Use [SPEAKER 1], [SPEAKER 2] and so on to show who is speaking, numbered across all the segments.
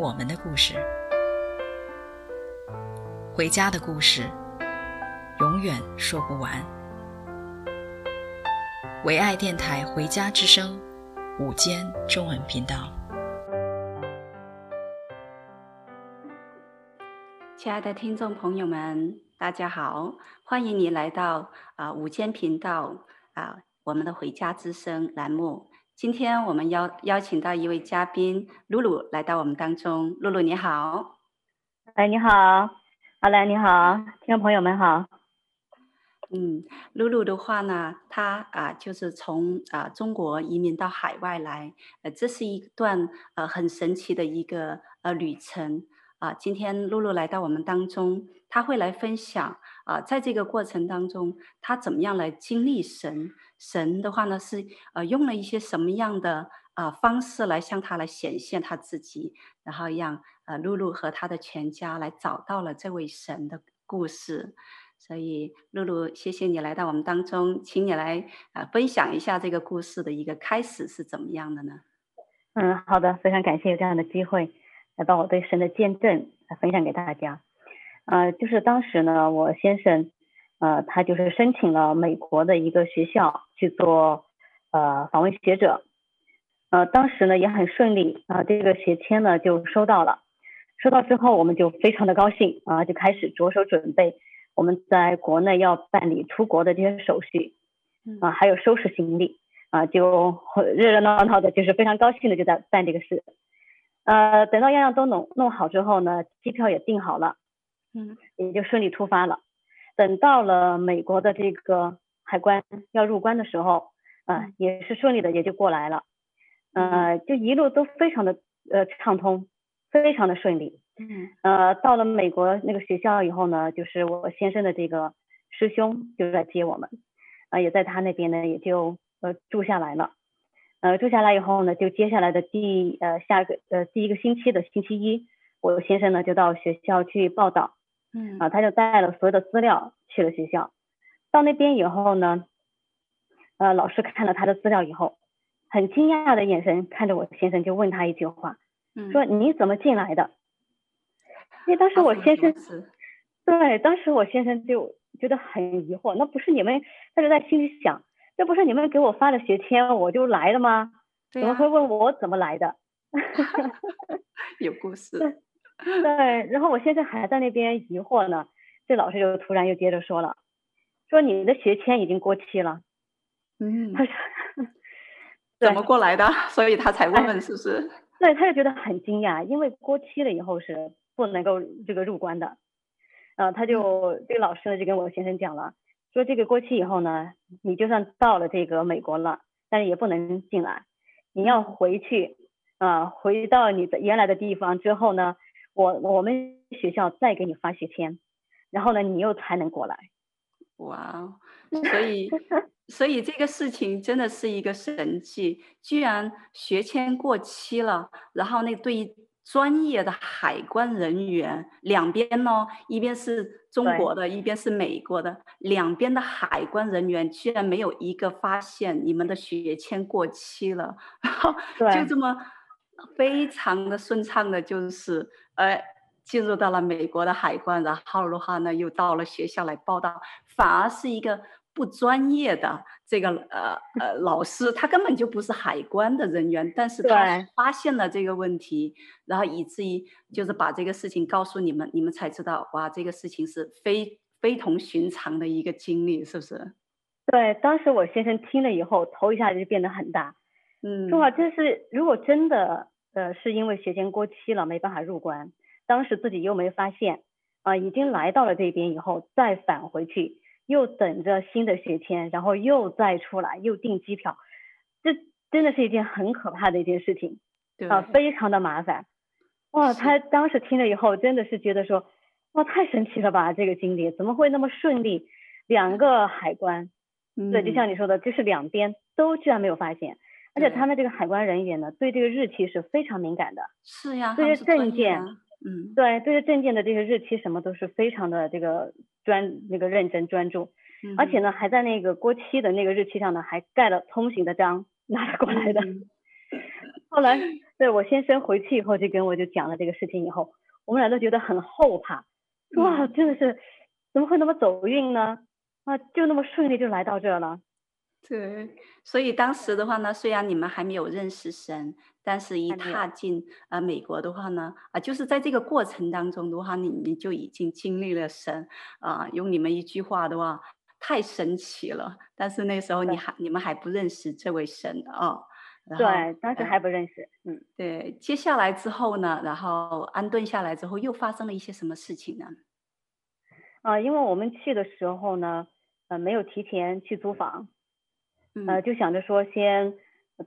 [SPEAKER 1] 我们的故事，回家的故事，永远说不完。唯爱电台《回家之声》午间中文频道，
[SPEAKER 2] 亲爱的听众朋友们，大家好，欢迎你来到啊、午间频道啊、我们的《回家之声》栏目。今天我们邀邀请到一位嘉宾露露来到我们当中，露露你好，
[SPEAKER 3] 哎你好，阿兰你好，听众朋友们好。
[SPEAKER 2] 嗯，露露的话呢，她啊就是从啊中国移民到海外来，呃这是一段呃很神奇的一个呃旅程啊。今天露露来到我们当中，她会来分享啊，在这个过程当中，她怎么样来经历神。神的话呢，是呃用了一些什么样的啊、呃、方式来向他来显现他自己，然后让呃露露和他的全家来找到了这位神的故事。所以露露，谢谢你来到我们当中，请你来啊、呃、分享一下这个故事的一个开始是怎么样的呢？
[SPEAKER 3] 嗯，好的，非常感谢有这样的机会来把我对神的见证来分享给大家。呃，就是当时呢，我先生。呃，他就是申请了美国的一个学校去做呃访问学者，呃，当时呢也很顺利啊，呃，这个学签呢就收到了，收到之后我们就非常的高兴啊，就开始着手准备我们在国内要办理出国的这些手续啊，还有收拾行李啊，就热热闹闹的，就是非常高兴的就在办这个事，呃，等到样样都弄弄好之后呢，机票也订好了，嗯，也就顺利出发了。等到了美国的这个海关要入关的时候，啊、呃，也是顺利的，也就过来了，呃，就一路都非常的呃畅通，非常的顺利。嗯，呃，到了美国那个学校以后呢，就是我先生的这个师兄就来接我们，啊、呃，也在他那边呢，也就呃住下来了。呃，住下来以后呢，就接下来的第呃下个呃第一个星期的星期一，我先生呢就到学校去报到。嗯啊，他就带了所有的资料去了学校。到那边以后呢，呃，老师看了他的资料以后，很惊讶的眼神看着我先生，就问他一句话，嗯、说你怎么进来的？因为当时我先生，对，当时我先生就觉得很疑惑，那不是你们，他就在心里想，这不是你们给我发的学签，我就来了吗？怎么会问我怎么来的？
[SPEAKER 2] 有故事。
[SPEAKER 3] 对，然后我现在还在那边疑惑呢，这老师就突然又接着说了，说你的学签已经过期了。
[SPEAKER 2] 嗯，他说怎么过来的？所以他才问问是不是？
[SPEAKER 3] 对，他就觉得很惊讶，因为过期了以后是不能够这个入关的。呃，他就这个老师呢就跟我先生讲了，说这个过期以后呢，你就算到了这个美国了，但是也不能进来，你要回去啊，呃，回到你的原来的地方之后呢。我我们学校再给你发学签，然后呢，你又才能过来。
[SPEAKER 2] 哇，所以所以这个事情真的是一个神迹，居然学签过期了，然后那对于专业的海关人员两边呢，一边是中国的，一边是美国的，两边的海关人员居然没有一个发现你们的学签过期了，然后就这么。非常的顺畅的，就是呃进入到了美国的海关，然后的话呢，又到了学校来报道，反而是一个不专业的这个呃呃老师，他根本就不是海关的人员，但是他发现了这个问题，然后以至于就是把这个事情告诉你们，你们才知道哇，这个事情是非非同寻常的一个经历，是不是？
[SPEAKER 3] 对，当时我先生听了以后，头一下子就变得很大。嗯，说啊，就是如果真的呃是因为学签过期了没办法入关，当时自己又没发现啊、呃，已经来到了这边以后再返回去，又等着新的学签，然后又再出来又订机票，这真的是一件很可怕的一件事情，对啊，非常的麻烦。哇，他当时听了以后，真的是觉得说，哇，太神奇了吧，这个经历怎么会那么顺利？两个海关，嗯、对，就像你说的，就是两边都居然没有发现，而且他们这个海关人员呢，对这个日期是非常敏感的。
[SPEAKER 2] 是呀，
[SPEAKER 3] 对这证件，
[SPEAKER 2] 嗯，
[SPEAKER 3] 对，对这证件的这些日期什么都是非常的这个专那个认真专注，嗯、而且呢，还在那个过期的那个日期上呢，还盖了通行的章拿了过来的。嗯、后来，对我先生回去以后就跟我就讲了这个事情以后，我们俩都觉得很后怕，哇，真的是怎么会那么走运呢？啊，就那么顺利就来到这了。
[SPEAKER 2] 对，所以当时的话呢，虽然你们还没有认识神，但是一踏进呃美国的话呢，啊，就是在这个过程当中的话，你你就已经经历了神啊，用你们一句话的话，太神奇了。但是那时候你还你们还不认识这位神啊。
[SPEAKER 3] 对，当时还不认识。嗯，
[SPEAKER 2] 对。接下来之后呢，然后安顿下来之后，又发生了一些什么事情呢？
[SPEAKER 3] 啊，因为我们去的时候呢，呃，没有提前去租房，呃，就想着说先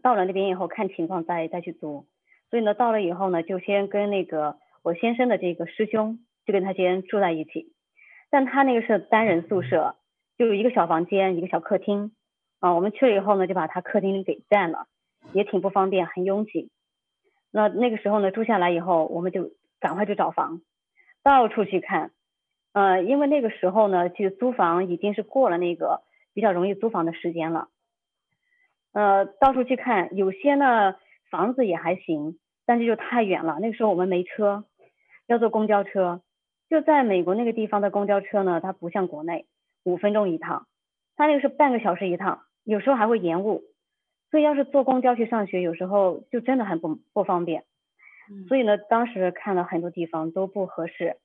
[SPEAKER 3] 到了那边以后看情况再再去租，所以呢，到了以后呢，就先跟那个我先生的这个师兄就跟他先住在一起，但他那个是单人宿舍，就一个小房间，一个小客厅，啊，我们去了以后呢，就把他客厅给占了，也挺不方便，很拥挤。那那个时候呢，住下来以后，我们就赶快去找房，到处去看。呃，因为那个时候呢，去租房已经是过了那个比较容易租房的时间了。呃，到处去看，有些呢房子也还行，但是就太远了。那个时候我们没车，要坐公交车。就在美国那个地方的公交车呢，它不像国内五分钟一趟，它那个是半个小时一趟，有时候还会延误。所以要是坐公交去上学，有时候就真的很不不方便。所以呢，当时看了很多地方都不合适。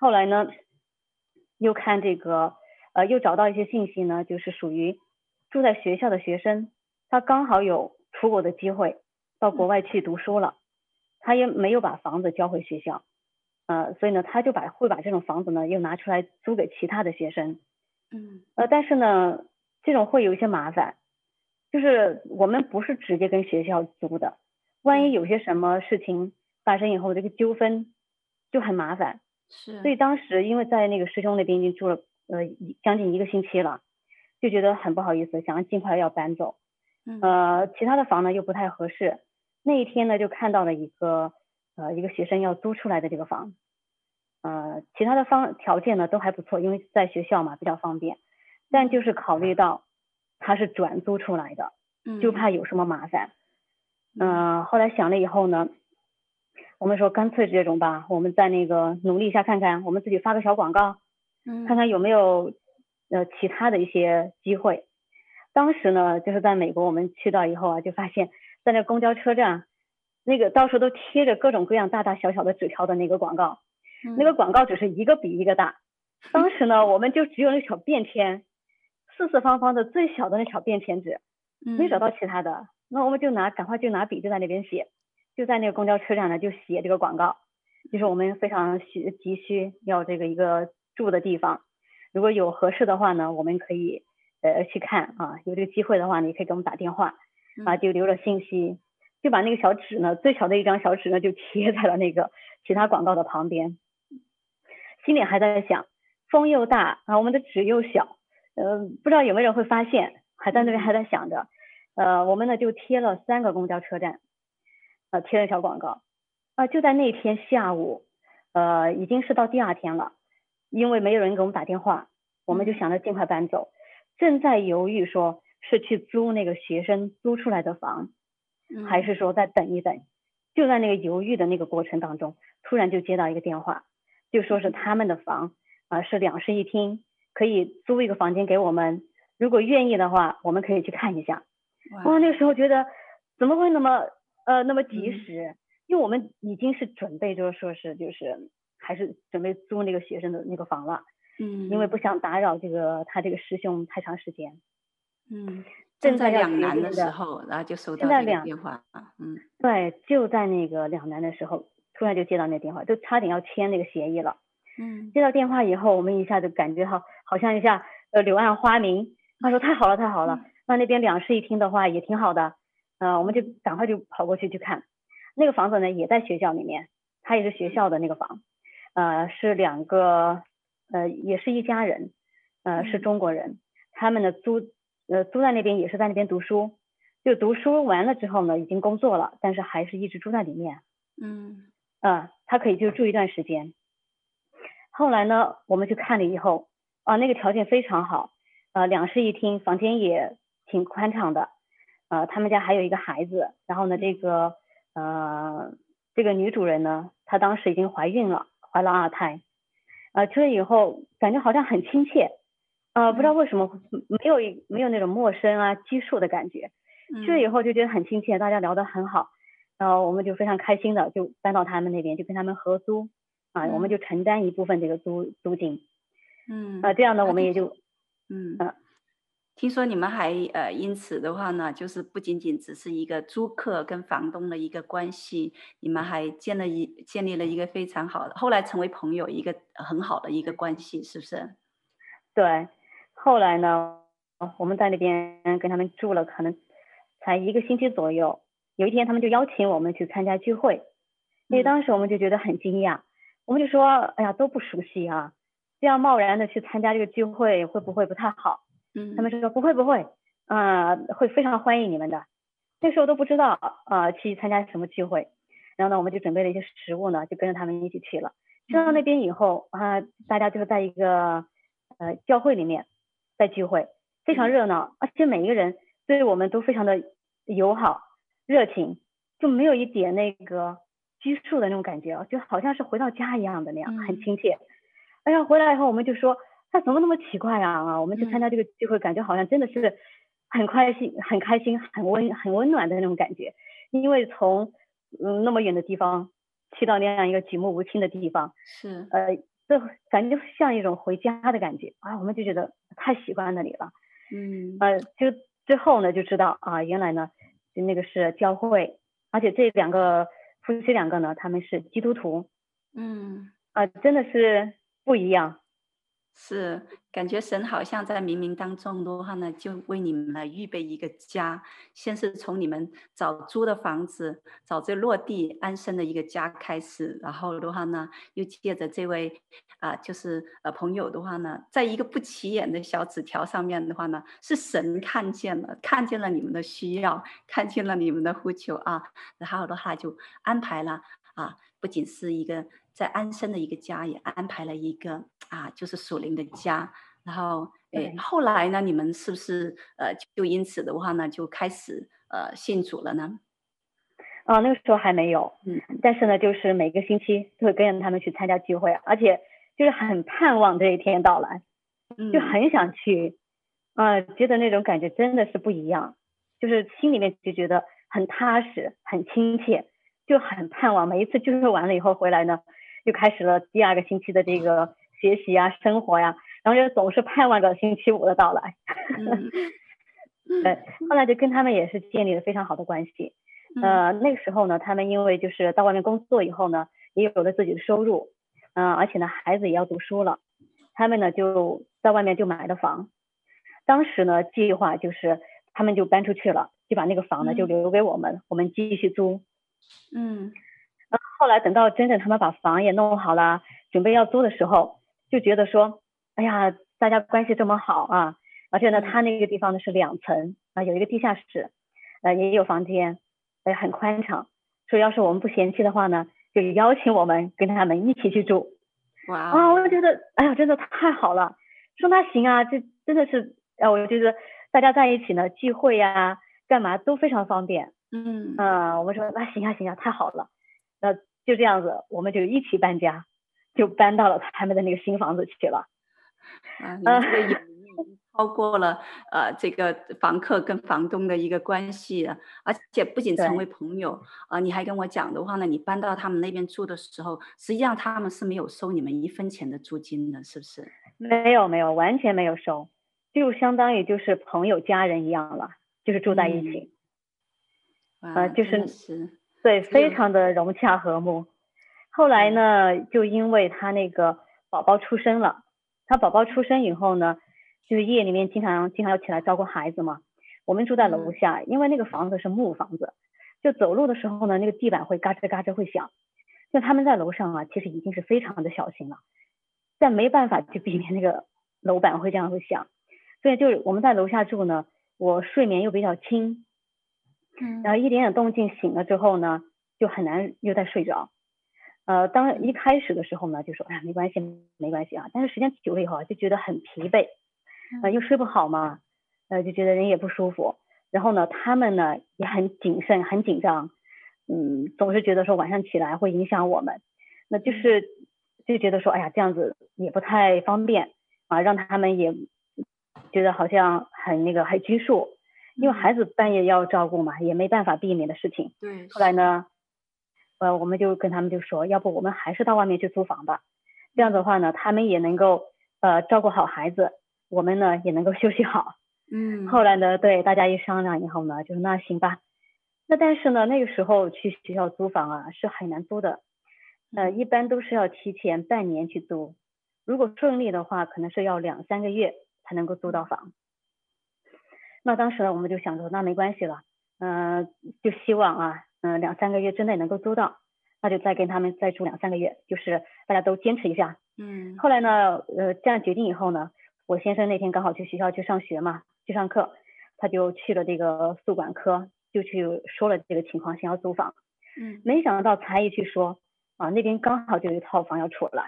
[SPEAKER 3] 后来呢，又看这个，呃，又找到一些信息呢，就是属于住在学校的学生，他刚好有出国的机会，到国外去读书了，他也没有把房子交回学校，呃，所以呢，他就把会把这种房子呢又拿出来租给其他的学生，
[SPEAKER 2] 嗯，
[SPEAKER 3] 呃，但是呢，这种会有一些麻烦，就是我们不是直接跟学校租的，万一有些什么事情发生以后，这个纠纷就很麻烦。
[SPEAKER 2] 是，
[SPEAKER 3] 所以当时因为在那个师兄那边已经住了呃将近一个星期了，就觉得很不好意思，想要尽快要搬走。
[SPEAKER 2] 嗯。
[SPEAKER 3] 呃，其他的房呢又不太合适。那一天呢就看到了一个呃一个学生要租出来的这个房，呃，其他的方条件呢都还不错，因为在学校嘛比较方便，但就是考虑到他是转租出来的，就怕有什么麻烦。嗯。呃，后来想了以后呢。我们说干脆这种吧，我们再那个努力一下看看，我们自己发个小广告，
[SPEAKER 2] 嗯，
[SPEAKER 3] 看看有没有呃其他的一些机会。当时呢，就是在美国，我们去到以后啊，就发现，在那公交车站，那个到处都贴着各种各样大大小小的纸条的那个广告，
[SPEAKER 2] 嗯，
[SPEAKER 3] 那个广告只是一个比一个大。当时呢，我们就只有那小便签，四四方方的最小的那小便签纸，没找到其他的，那我们就拿赶快就拿笔就在那边写。就在那个公交车站呢，就写这个广告，就是我们非常需急需要这个一个住的地方，如果有合适的话呢，我们可以呃去看啊，有这个机会的话，你可以给我们打电话啊，就留了信息，就把那个小纸呢，最小的一张小纸呢，就贴在了那个其他广告的旁边，心里还在想，风又大啊，我们的纸又小，呃，不知道有没有人会发现，还在那边还在想着，呃，我们呢就贴了三个公交车站。呃，贴了一条广告，啊、呃，就在那天下午，呃，已经是到第二天了，因为没有人给我们打电话，我们就想着尽快搬走，正在犹豫说是去租那个学生租出来的房，还是说再等一等，就在那个犹豫的那个过程当中，突然就接到一个电话，就说是他们的房啊、呃、是两室一厅，可以租一个房间给我们，如果愿意的话，我们可以去看一下。哇，那个时候觉得怎么会那么。呃，那么及时，嗯，因为我们已经是准备，就是说是就是还是准备租那个学生的那个房了，
[SPEAKER 2] 嗯，
[SPEAKER 3] 因为不想打扰这个他这个师兄太长时间，
[SPEAKER 2] 嗯，正在两难的时候，然后就收到这个电话，嗯，
[SPEAKER 3] 对，就在那个两难的时候，突然就接到那个电话，就差点要签那个协议了，
[SPEAKER 2] 嗯，
[SPEAKER 3] 接到电话以后，我们一下就感觉好，好像一下呃柳暗花明，他说太好了太好了，嗯，那那边两室一厅的话也挺好的。呃，我们就赶快就跑过去去看，那个房子呢也在学校里面，它也是学校的那个房，呃，是两个，呃，也是一家人，呃，是中国人，他们呢租，呃，租在那边也是在那边读书，就读书完了之后呢，已经工作了，但是还是一直住在里面。
[SPEAKER 2] 嗯，
[SPEAKER 3] 啊，他可以就住一段时间。后来呢，我们去看了以后，啊，那个条件非常好，呃，两室一厅，房间也挺宽敞的，呃，他们家还有一个孩子，然后呢，这个，呃。这个女主人呢，她当时已经怀孕了，怀了二胎，呃，去了以后感觉好像很亲切，呃，不知道为什么没有没有那种陌生啊拘束的感觉，去了以后就觉得很亲切，大家聊得很好，然后我们就非常开心的就搬到他们那边，就跟他们合租，啊，我们就承担一部分这个租租金，
[SPEAKER 2] 嗯，
[SPEAKER 3] 啊，这样呢，我们也就，
[SPEAKER 2] 嗯。听说你们还呃，因此的话呢，就是不仅仅只是一个租客跟房东的一个关系，你们还建了一建立了一个非常好的，后来成为朋友一个很好的一个关系，是不是？
[SPEAKER 3] 对，后来呢，我们在那边跟他们住了可能才一个星期左右，有一天他们就邀请我们去参加聚会，因为当时我们就觉得很惊讶，我们就说，哎呀，都不熟悉啊，这样贸然的去参加这个聚会会不会不太好？
[SPEAKER 2] 嗯，
[SPEAKER 3] 他们说不会不会，啊、呃，会非常欢迎你们的。那时候都不知道啊、呃，去参加什么聚会，然后呢，我们就准备了一些食物呢，就跟着他们一起去了。去到那边以后啊、呃，大家就是在一个呃教会里面在聚会，非常热闹，而且每一个人对我们都非常的友好热情，就没有一点那个拘束的那种感觉，就好像是回到家一样的那样，很亲切。哎呀，回来以后我们就说。他怎么那么奇怪啊？啊，我们去参加这个聚会，感觉好像真的是很开心、很开心、很温、很温暖的那种感觉。因为从嗯那么远的地方去到那样一个举目无亲的地方，
[SPEAKER 2] 是
[SPEAKER 3] 呃，这感觉就像一种回家的感觉啊。我们就觉得太喜欢那里了。
[SPEAKER 2] 嗯，
[SPEAKER 3] 呃，就之后呢就知道啊，原来呢就那个是教会，而且这两个夫妻两个呢他们是基督徒。
[SPEAKER 2] 嗯，
[SPEAKER 3] 啊，真的是不一样。
[SPEAKER 2] 是，感觉神好像在冥冥当中的话呢，就为你们来预备一个家。先是从你们找租的房子，找这落地安身的一个家开始，然后的话呢，又借着这位啊、就是呃朋友的话呢，在一个不起眼的小纸条上面的话呢，是神看见了，看见了你们的需要，看见了你们的呼求啊，然后的话就安排了啊，不仅是一个。在安生的一个家也安排了一个啊，就是属灵的家。然后，诶，后来呢，你们是不是呃，就因此的话呢，就开始呃信主了呢？
[SPEAKER 3] 啊，那个时候还没有，
[SPEAKER 2] 嗯，
[SPEAKER 3] 但是呢，就是每个星期都会跟着他们去参加聚会，而且就是很盼望这一天到来，
[SPEAKER 2] 嗯，
[SPEAKER 3] 就很想去，啊、呃，觉得那种感觉真的是不一样，就是心里面就觉得很踏实、很亲切，就很盼望每一次聚会完了以后回来呢。就开始了第二个星期的这个学习呀、生活呀，然后就总是盼望着星期五的到来。
[SPEAKER 2] 嗯，
[SPEAKER 3] 对，后来就跟他们也是建立了非常好的关系。呃，那个时候呢，他们因为就是到外面工作以后呢，也有了自己的收入，嗯、呃，而且呢，孩子也要读书了，他们呢就在外面就买了房。当时呢，计划就是他们就搬出去了，就把那个房呢就留给我们，嗯、我们继续租。
[SPEAKER 2] 嗯。
[SPEAKER 3] 后来等到真正他们把房也弄好了，准备要租的时候，就觉得说，哎呀，大家关系这么好啊，而且呢，他那个地方呢是两层啊，有一个地下室，呃，也有房间，呃，很宽敞。说要是我们不嫌弃的话呢，就邀请我们跟他们一起去住。
[SPEAKER 2] 哇
[SPEAKER 3] 啊，我就觉得，哎呀，真的太好了。说那行啊，这真的是，呃，我觉得大家在一起呢，聚会呀，干嘛都非常方便。
[SPEAKER 2] 嗯
[SPEAKER 3] 啊，我们说那行啊行啊，太好了，那。就这样子，我们就一起搬家，就搬到了他们的那个新房子去了。
[SPEAKER 2] 啊，你这个友谊超过了呃这个房客跟房东的一个关系，而且不仅成为朋友啊，你还跟我讲的话呢，你搬到他们那边住的时候，实际上他们是没有收你们一分钱的租金的，是不是？
[SPEAKER 3] 没有没有，完全没有收，就相当于就是朋友家人一样了，就是住在一起。
[SPEAKER 2] 嗯、
[SPEAKER 3] 呃，就是。
[SPEAKER 2] 是
[SPEAKER 3] 对，非常的融洽和睦。后来呢，就因为他那个宝宝出生了，他宝宝出生以后呢，就是夜里面经常经常要起来照顾孩子嘛。我们住在楼下，因为那个房子是木房子，就走路的时候呢，那个地板会嘎吱嘎吱会响。就他们在楼上啊，其实已经是非常的小心了，但没办法去避免那个楼板会这样会响，所以就是我们在楼下住呢，我睡眠又比较轻，
[SPEAKER 2] 嗯，
[SPEAKER 3] 然后一点点动静醒了之后呢，就很难又再睡着。呃，当一开始的时候呢，就说哎呀没关系没关系啊，但是时间久了以后啊，就觉得很疲惫，呃又睡不好嘛，呃就觉得人也不舒服，然后呢他们呢也很谨慎很紧张，嗯总是觉得说晚上起来会影响我们，那就是就觉得说哎呀这样子也不太方便啊，让他们也觉得好像很那个很拘束，因为孩子半夜要照顾嘛，也没办法避免的事情。
[SPEAKER 2] 对，
[SPEAKER 3] 后来呢。呃，我们就跟他们就说，要不我们还是到外面去租房吧，这样的话呢，他们也能够呃照顾好孩子，我们呢也能够 休息好。
[SPEAKER 2] 嗯。
[SPEAKER 3] 后来呢，对大家一商量以后呢，就说那行吧。那但是呢，那个时候去学校租房啊是很难租的，呃，一般都是要提前半年去租，如果顺利的话，可能是要两三个月才能够租到房。那当时呢，我们就想着那没关系了，嗯、呃，就希望啊。嗯、呃，两三个月之内能够租到，那就再跟他们再住两三个月，就是大家都坚持一下。
[SPEAKER 2] 嗯。
[SPEAKER 3] 后来呢，呃，这样决定以后呢，我先生那天刚好去学校去上学嘛，去上课，他就去了这个宿管科，就去说了这个情况，想要租房。
[SPEAKER 2] 嗯。
[SPEAKER 3] 没想到才一去说，啊，那边刚好就有一套房要出来。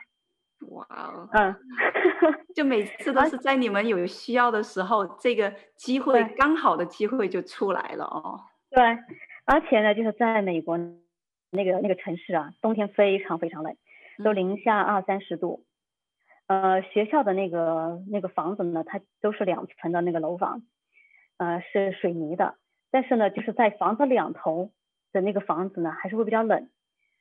[SPEAKER 2] 哇哦。
[SPEAKER 3] 嗯。
[SPEAKER 2] 就每次都是在你们有需要的时候，这个机会刚好的机会就出来了哦。
[SPEAKER 3] 对。而且呢，就是在美国那个那个城市啊，冬天非常非常冷，都零下二三十度。呃，学校的那个那个房子呢，它都是两层的那个楼房，呃，是水泥的。但是呢，就是在房子两头的那个房子呢，还是会比较冷，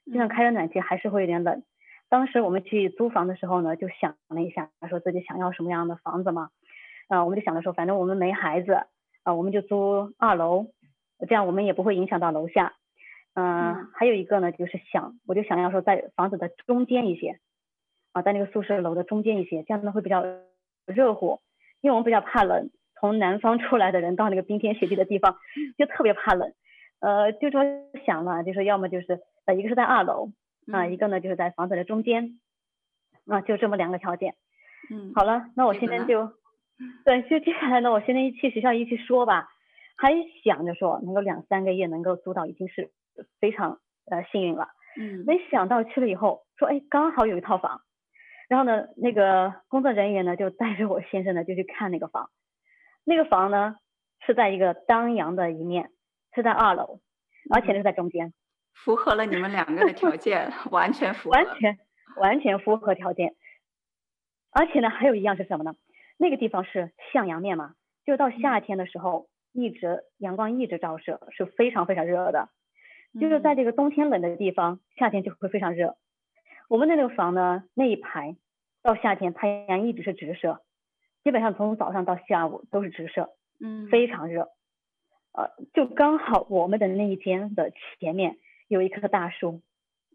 [SPEAKER 3] 就算开着暖气还是会有点冷。当时我们去租房的时候呢，就想了一下，说自己想要什么样的房子嘛。啊、呃，我们就想着说，反正我们没孩子，啊、呃，我们就租二楼。这样我们也不会影响到楼下，呃、嗯，还有一个呢，就是想，我就想要说在房子的中间一些，啊，在那个宿舍楼的中间一些，这样呢会比较热乎，因为我们比较怕冷，从南方出来的人到那个冰天雪地的地方，就特别怕冷，呃，就说想了，就说要么就是呃一个是在二楼，啊，一个呢就是在房子的中间，啊，就这么两个条件，
[SPEAKER 2] 嗯，
[SPEAKER 3] 好了，那我现在就，对，就接下来呢，我现在一去学校一去说吧。还想着说能够两三个月能够租到已经是非常呃幸运了，
[SPEAKER 2] 嗯，
[SPEAKER 3] 没想到去了以后说哎刚好有一套房，然后呢那个工作人员呢就带着我先生呢就去看那个房，那个房呢是在一个当阳的一面，是在二楼，而且是在中间，
[SPEAKER 2] 嗯，符合了你们两个的条件，完全符合，
[SPEAKER 3] 完全完全符合条件，而且呢还有一样是什么呢？那个地方是向阳面嘛，就到夏天的时候。一直阳光一直照射，是非常非常热的。就是在这个冬天冷的地方，夏天就会非常热。我们那个房呢，那一排到夏天太阳一直是直射，基本上从早上到下午都是直射，
[SPEAKER 2] 嗯，
[SPEAKER 3] 非常热。呃，就刚好我们的那一间的前面有一棵大树。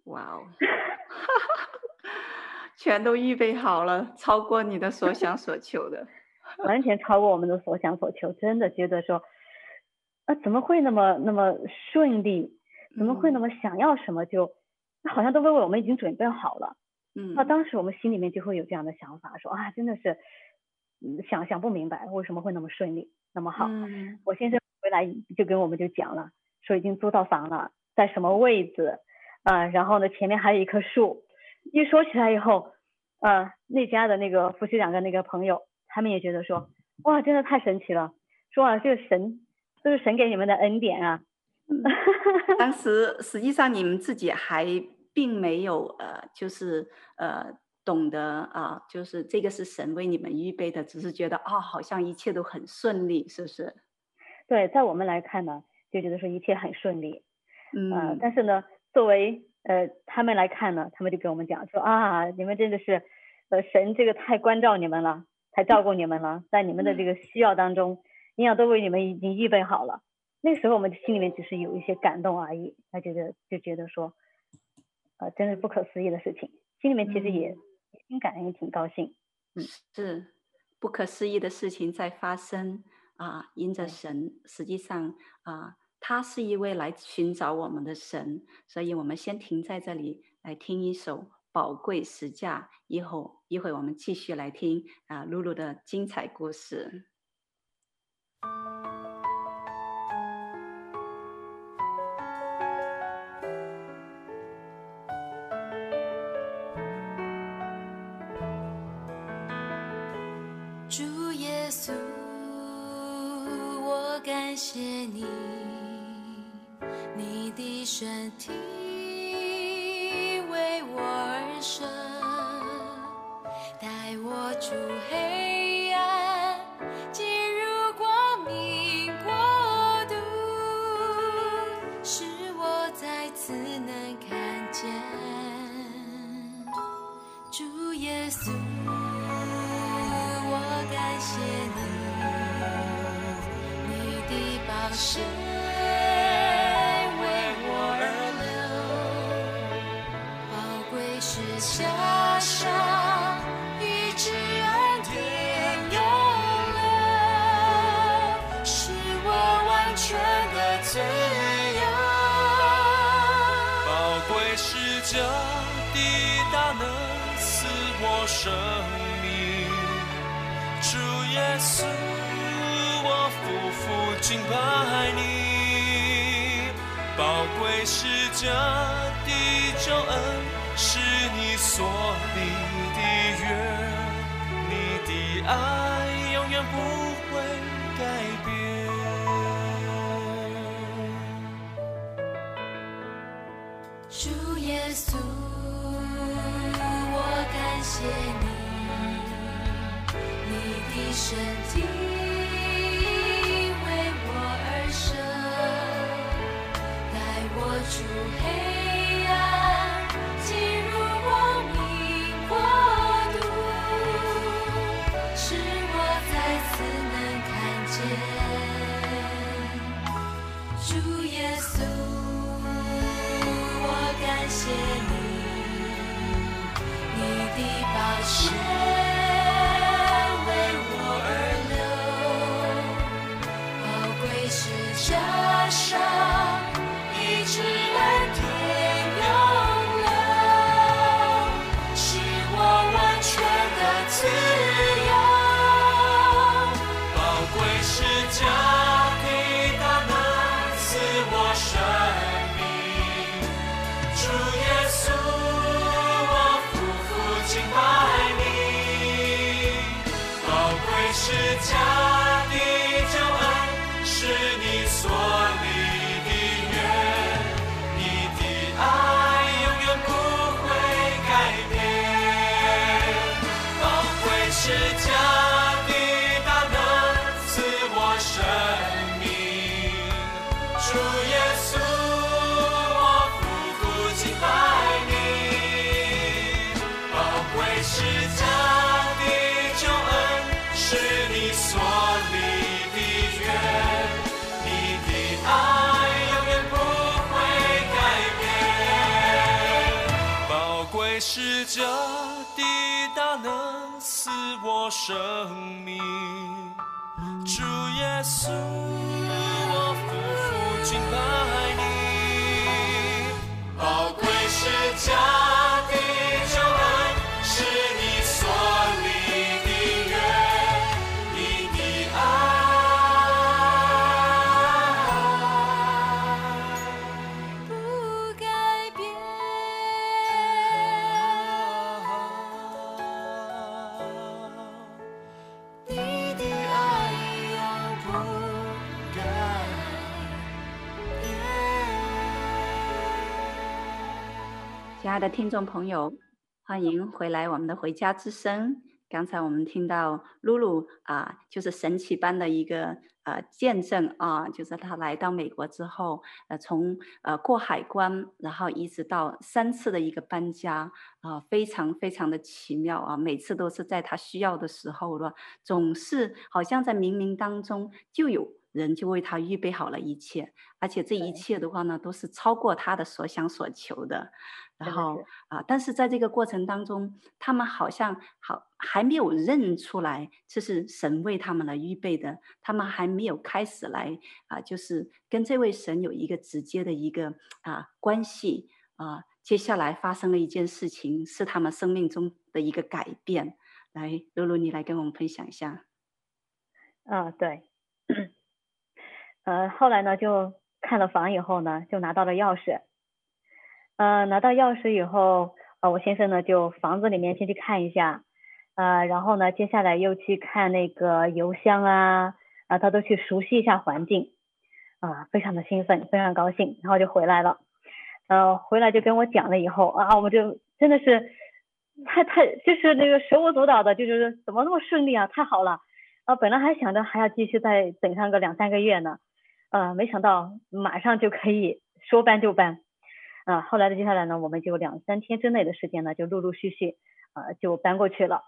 [SPEAKER 2] 哇哦，全都预备好了，超过你的所想所求的。
[SPEAKER 3] 完全超过我们的所想所求，真的觉得说，啊，怎么会那么那么顺利？怎么会那么想要什么就，好像都为我们已经准备好了。
[SPEAKER 2] 嗯，
[SPEAKER 3] 那当时我们心里面就会有这样的想法，说啊，真的是，想想不明白为什么会那么顺利，那么好。
[SPEAKER 2] 嗯，
[SPEAKER 3] 我先生回来就跟我们就讲了，说已经租到房了，在什么位置，呃，然后呢前面还有一棵树。一说起来以后，呃，那家的那个夫妻两个那个朋友。他们也觉得说，哇，真的太神奇了，说啊，这个神这是神给你们的恩典啊。
[SPEAKER 2] 当时实际上你们自己还并没有呃，就是呃懂得啊、呃，就是这个是神为你们预备的，只是觉得啊、哦，好像一切都很顺利，是不是？
[SPEAKER 3] 对，在我们来看呢，就觉得说一切很顺利。
[SPEAKER 2] 嗯、
[SPEAKER 3] 呃，但是呢，作为呃他们来看呢，他们就跟我们讲说啊，你们真的是呃神这个太关照你们了。太照顾你们了，在你们的这个需要当中，营养都为你们已经预备好了。那个时候我们的心里面只是有一些感动而已，他觉得就觉得说，呃，真是不可思议的事情，心里面其实也挺感恩，也挺高兴。
[SPEAKER 2] 嗯，是不可思议的事情在发生啊！因着神，实际上啊。他是一位来寻找我们的神，所以我们先停在这里来听一首宝贵时价，以后一会我们继续来听啊露露的精彩故事。
[SPEAKER 4] 身体为我而生，带我出黑暗，进入光明国度，使我再次能看见主耶稣。我感谢你。神为我架上医治恩典涌流，使我完全的自由。
[SPEAKER 5] 宝贵是这的大能赐我生命，主耶稣。我夫妇敬拜你，宝贵是这的救恩你所立的约，你的爱永远不会改变。
[SPEAKER 4] 主耶稣，我感谢你，你的身体为我而舍，带我。出黑谢你，你的宝血。
[SPEAKER 5] 十生命，主耶稣，我匍匐敬拜你，宝贵是
[SPEAKER 2] 家。爱的听众朋友，欢迎回来我们的回家之声。刚才我们听到露露啊，就是神奇般的一个呃见证啊，就是她来到美国之后，呃，从呃过海关，然后一直到三次的一个搬家啊，非常非常的奇妙啊，每次都是在她需要的时候了，总是好像在冥冥当中就有。人就为他预备好了一切，而且这一切的话呢，都是超过他的所想所求的。然后啊，但是在这个过程当中，他们好像好还没有认出来这是神为他们来预备的，他们还没有开始来啊，就是跟这位神有一个直接的一个啊关系啊。接下来发生了一件事情，是他们生命中的一个改变。来，露露，你来跟我们分享一下。
[SPEAKER 3] 啊，对。呃，后来呢，就看了房以后呢，就拿到了钥匙。呃，拿到钥匙以后，呃，我先生呢就房子里面先去看一下，呃，然后呢，接下来又去看那个邮箱啊，啊，他都去熟悉一下环境，啊，非常的兴奋，非常高兴，然后就回来了，呃，回来就跟我讲了以后，啊，我就真的是太太就是那个手舞足蹈的，就是怎么那么顺利啊，太好了，啊，本来还想着还要继续再等上个两三个月呢，呃，没想到马上就可以说搬就搬。啊，后来的接下来呢，我们就两三天之内的时间呢，就陆陆续续啊就搬过去了。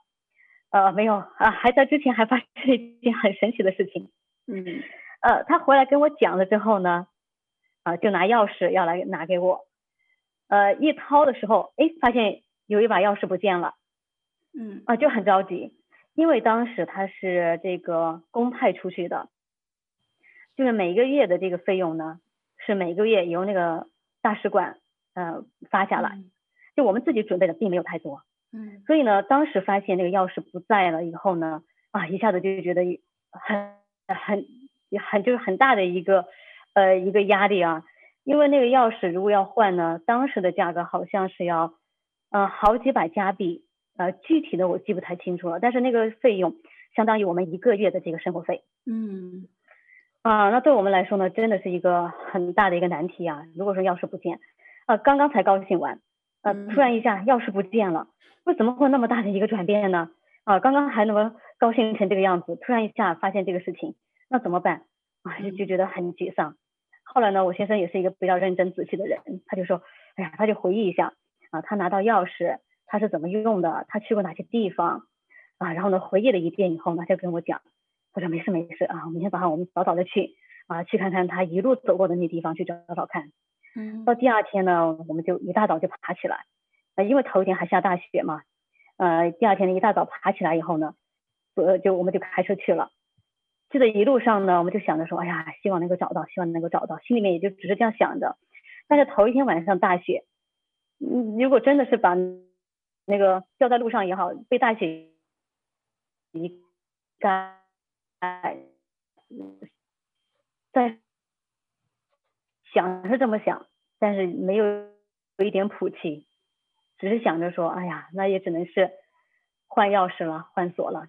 [SPEAKER 3] 呃，没有啊，还在之前还发生一件很神奇的事情。
[SPEAKER 2] 嗯，
[SPEAKER 3] 呃，他回来跟我讲了之后呢，啊，就拿钥匙要来拿给我。呃，一掏的时候，哎，发现有一把钥匙不见了。
[SPEAKER 2] 嗯，
[SPEAKER 3] 啊，就很着急，因为当时他是这个公派出去的，就是每个月的这个费用呢，是每个月由那个大使馆。呃，发下来，就我们自己准备的并没有太多，
[SPEAKER 2] 嗯，
[SPEAKER 3] 所以呢，当时发现那个钥匙不在了以后呢，啊，一下子就觉得很很很就是很大的一个呃一个压力啊，因为那个钥匙如果要换呢，当时的价格好像是要呃好几百加币，呃，具体的我记不太清楚了，但是那个费用相当于我们一个月的这个生活费，
[SPEAKER 2] 嗯，
[SPEAKER 3] 啊，那对我们来说呢，真的是一个很大的一个难题啊，如果说钥匙不见。啊，刚刚才高兴完，呃，突然一下钥匙不见了，为什么会那么大的一个转变呢？啊，刚刚还那么高兴成这个样子，突然一下发现这个事情，那怎么办？啊，就就觉得很沮丧。后来呢，我先生也是一个比较认真仔细的人，他就说，哎呀，他就回忆一下，啊，他拿到钥匙，他是怎么用的，他去过哪些地方，啊，然后呢，回忆了一遍以后呢，他就跟我讲，他说没事没事啊，明天早上我们早早的去，啊，去看看他一路走过的那地方，去找找看。到第二天呢，我们就一大早就爬起来，呃，因为头一天还下大雪嘛，呃，第二天一大早爬起来以后呢，呃，就我们就开车去了。记得一路上呢，我们就想着说，哎呀，希望能够找到，希望能够找到，心里面也就只是这样想着。但是头一天晚上大雪，嗯，如果真的是把那个掉在路上也好，被大雪一盖，在。想是这么想，但是没有有一点谱气，只是想着说，哎呀，那也只能是换钥匙了，换锁了，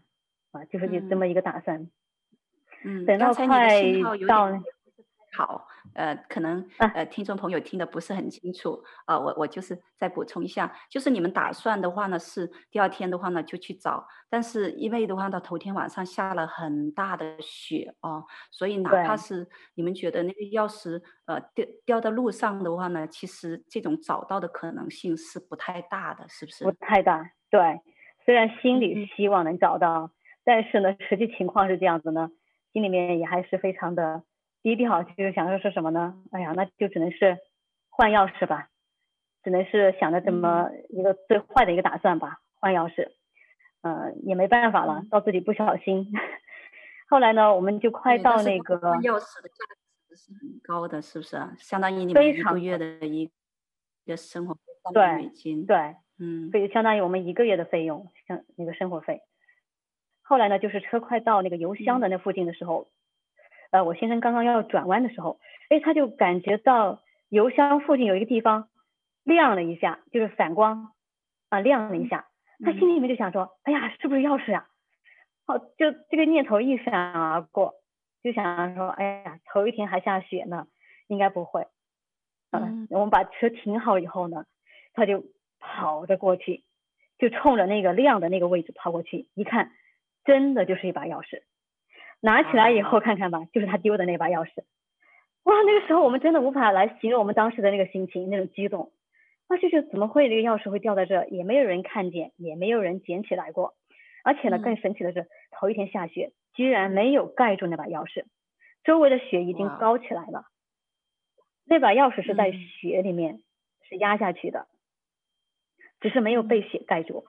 [SPEAKER 3] 啊，就是有这么一个打算。
[SPEAKER 2] 嗯，
[SPEAKER 3] 等到快到。
[SPEAKER 2] 好，呃，可能呃，听众朋友听的不是很清楚啊，呃，我我就是再补充一下，就是你们打算的话呢，是第二天的话呢就去找，但是因为的话呢，头天晚上下了很大的雪哦，所以哪怕是你们觉得那个钥匙呃掉掉到路上的话呢，其实这种找到的可能性是不太大的，是不是？
[SPEAKER 3] 不太大，对，虽然心里希望能找到，嗯，但是呢，实际情况是这样子呢，心里面也还是非常的。第一滴好，就是想说是什么呢？哎呀，那就只能是换钥匙吧，只能是想着这么一个最坏的一个打算吧，换钥匙。呃，也没办法了，到自己不小心。后来呢，我们就快到那个。
[SPEAKER 2] 钥匙的价值是很高的，是不是啊？相当于你们一个月的一个生活费。
[SPEAKER 3] 对，对
[SPEAKER 2] 嗯，
[SPEAKER 3] 所以相当于我们一个月的费用，像那个生活费。后来呢，就是车快到那个油箱的那附近的时候。嗯呃，我先生刚刚要转弯的时候，哎，他就感觉到油箱附近有一个地方亮了一下，就是反光啊，亮了一下。他心里面就想说，哎呀，是不是钥匙啊？好，就这个念头一闪而过，就想说，哎呀，头一天还下雪呢，应该不会。嗯，我们把车停好以后呢，他就跑着过去，就冲着那个亮的那个位置跑过去，一看，真的就是一把钥匙。拿起来以后看看吧，就是他丢的那把钥匙。哇，那个时候我们真的无法来形容我们当时的那个心情，那种激动。啊，就是怎么会这个钥匙会掉在这，也没有人看见，也没有人捡起来过。而且呢，更神奇的是，头一天下雪，居然没有盖住那把钥匙。周围的雪已经高起来了。那把钥匙是在雪里面，是压下去的，只是没有被雪盖住。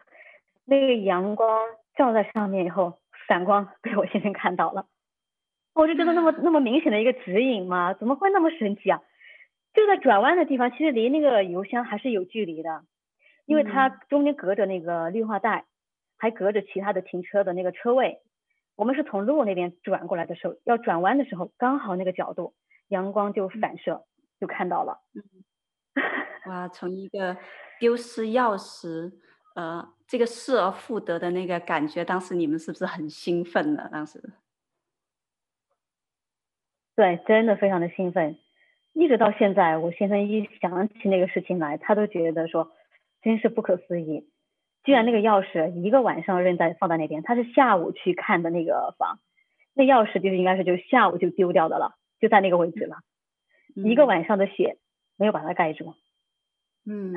[SPEAKER 3] 那个阳光照在上面以后，闪光被我先生看到了。我就觉得那么那么明显的一个指引嘛，怎么会那么神奇啊？就在转弯的地方，其实离那个油箱还是有距离的，因为它中间隔着那个绿化带，还隔着其他的停车的那个车位。我们是从路那边转过来的时候，要转弯的时候，刚好那个角度，阳光就反射，就看到了。
[SPEAKER 2] 哇，从一个丢失钥匙，呃，这个失而复得的那个感觉，当时你们是不是很兴奋呢？当时？
[SPEAKER 3] 对，真的非常的兴奋。一直到现在，我先生一想起那个事情来，他都觉得说，真是不可思议。居然那个钥匙一个晚上扔在放在那边，他是下午去看的那个房，那钥匙就是应该是就下午就丢掉的了，就在那个位置了。一个晚上的雪没有把它盖住。
[SPEAKER 2] 嗯，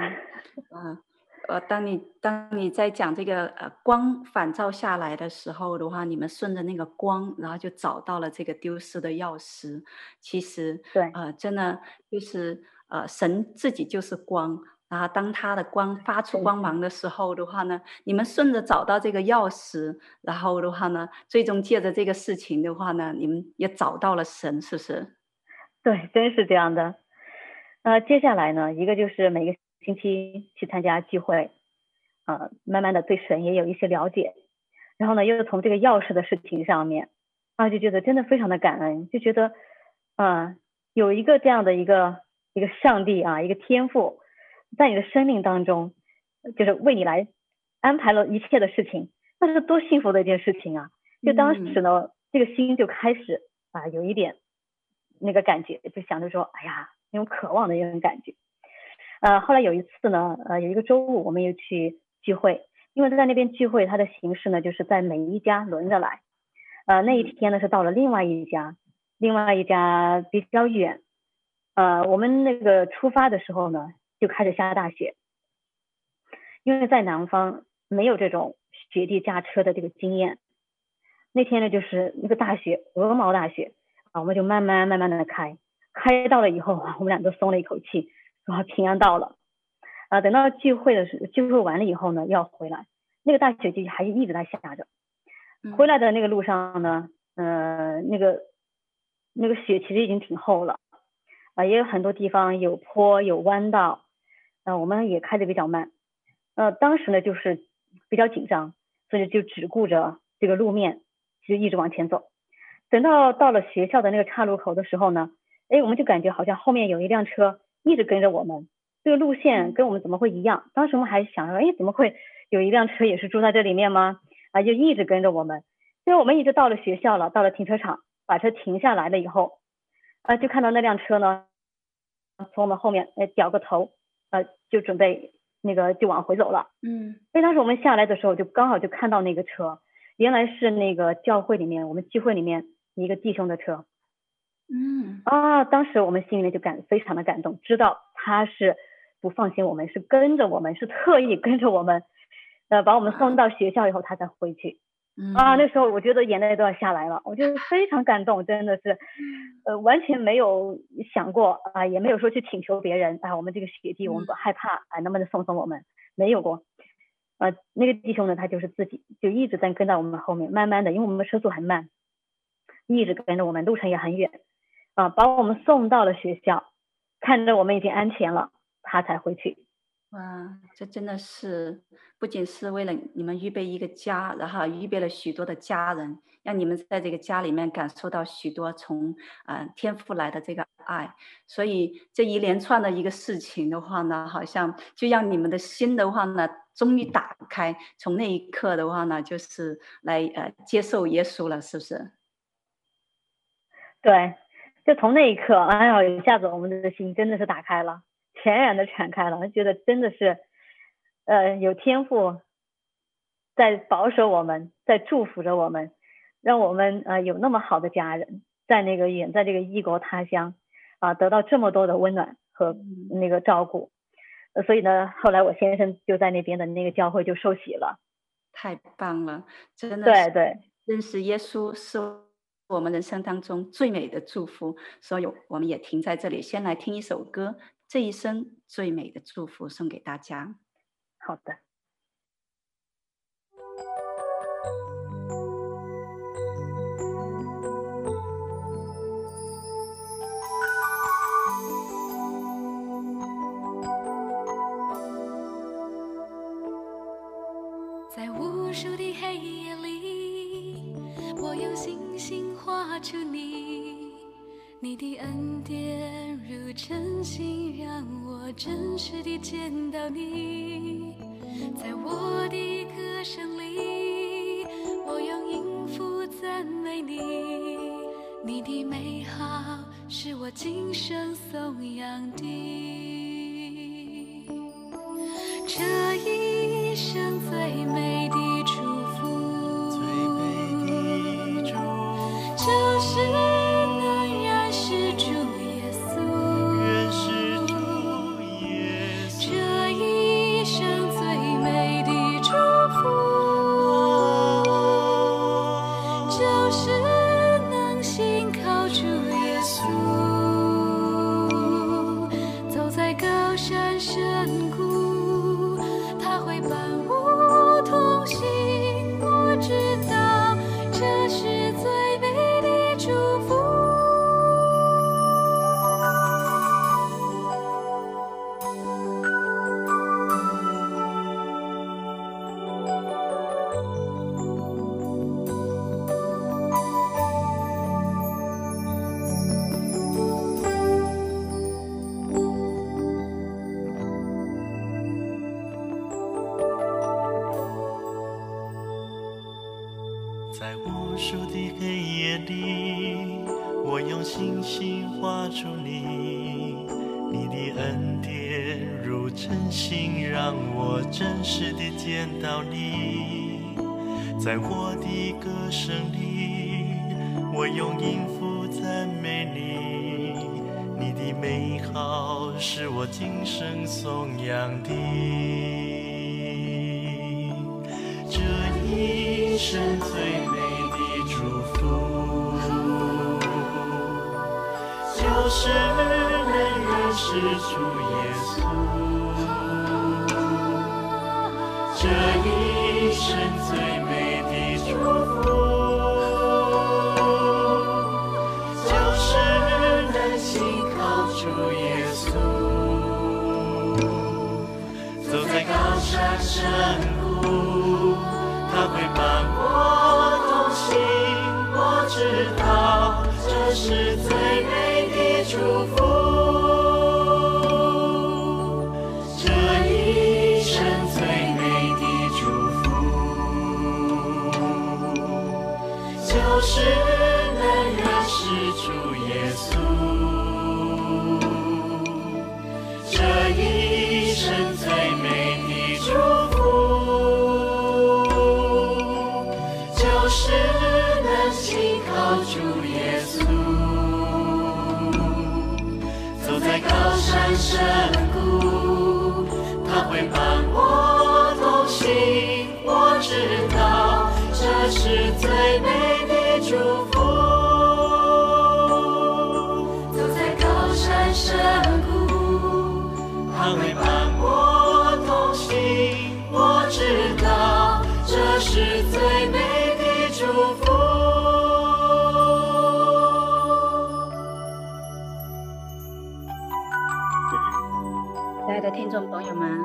[SPEAKER 2] 啊，呃，当你当你在讲这个呃光反照下来的时候的话，你们顺着那个光，然后就找到了这个丢失的钥匙。其实，
[SPEAKER 3] 对，
[SPEAKER 2] 呃，真的就是呃神自己就是光。然后当他的光发出光芒的时候的话呢，你们顺着找到这个钥匙，然后的话呢，最终借着这个事情的话呢，你们也找到了神，是不是？
[SPEAKER 3] 对，真是这样的。呃，接下来呢，一个就是每个星期去参加聚会，呃，慢慢的对神也有一些了解，然后呢，又从这个钥匙的事情上面，啊，就觉得真的非常的感恩，就觉得，呃，有一个这样的一个一个上帝啊，一个天赋。在你的生命当中，就是为你来安排了一切的事情，那是多幸福的一件事情啊！就当时呢，嗯、这个心就开始啊，有一点那个感觉，就想着说，哎呀，那种渴望的那种感觉。呃，后来有一次呢，呃，有一个周五，我们又去聚会，因为他在那边聚会，它的形式呢，就是在每一家轮着来。呃，那一天呢，是到了另外一家，另外一家比较远。呃，我们那个出发的时候呢，就开始下大雪，因为在南方没有这种雪地驾车的这个经验。那天呢，就是那个大雪，鹅毛大雪啊，我们就慢慢慢慢的开，开到了以后，我们俩都松了一口气，说平安到了。啊，等到聚会的时候，聚会完了以后呢，要回来，那个大雪就还一直在下着。回来的那个路上呢，嗯、呃，那个那个雪其实已经挺厚了，啊，也有很多地方有坡有弯道。呃，我们也开的比较慢，呃，当时呢就是比较紧张，所以就只顾着这个路面，就一直往前走。等到到了学校的那个岔路口的时候呢，哎，我们就感觉好像后面有一辆车一直跟着我们，这个路线跟我们怎么会一样？当时我们还想着，哎，怎么会有一辆车也是住在这里面吗？啊，就一直跟着我们。所以我们一直到了学校了，到了停车场，把车停下来了以后，啊，就看到那辆车呢，从我们后面哎掉个头。呃，就准备那个就往回走了。
[SPEAKER 2] 嗯，
[SPEAKER 3] 所以当时我们下来的时候，就刚好就看到那个车，原来是那个教会里面我们聚会里面一个弟兄的车。
[SPEAKER 2] 嗯，
[SPEAKER 3] 啊，当时我们心里面就感非常的感动，知道他是不放心我们，是跟着我们，是特意跟着我们，呃，把我们送到学校以后，他才回去。
[SPEAKER 2] 嗯、
[SPEAKER 3] 啊，那时候我觉得眼泪都要下来了，我觉得非常感动，真的是，呃，完全没有想过啊，也没有说去请求别人啊，我们这个学弟我们不害怕啊，能不能送送我们？没有过，呃，那个弟兄呢，他就是自己就一直在跟在我们后面，慢慢的，因为我们车速很慢，一直跟着我们，路程也很远，啊，把我们送到了学校，看着我们已经安全了，他才回去。
[SPEAKER 2] 哇，这真的是不仅是为了你们预备一个家，然后预备了许多的家人，让你们在这个家里面感受到许多从呃天赋来的这个爱。所以这一连串的一个事情的话呢，好像就让你们的心的话呢，终于打开。从那一刻的话呢，就是来呃接受耶稣了，是不是？
[SPEAKER 3] 对，就从那一刻，哎呀，一下子我们的心真的是打开了。全然的敞开了，觉得真的是，呃，有天赋在保守我们，在祝福着我们，让我们呃有那么好的家人，在那个远在这个异国他乡啊、呃，得到这么多的温暖和那个照顾，呃，所以呢，后来我先生就在那边的那个教会就受洗了，
[SPEAKER 2] 太棒了，真的
[SPEAKER 3] 对对，
[SPEAKER 2] 认识耶稣是我们人生当中最美的祝福。所以我们也停在这里，先来听一首歌，《这一生最美的祝福》送给大家。
[SPEAKER 3] 好的。
[SPEAKER 4] 你的恩典如晨星，让我真实地见到你。在我的歌声里，我用音符赞美你。你的美好是我今生颂扬的。
[SPEAKER 5] 好是我今生颂扬的。这一生最美的祝福，就是能认识主耶稣。这一生最美的祝福深谷，他会伴我同行。我知道这是亲爱的
[SPEAKER 2] 听众朋友们，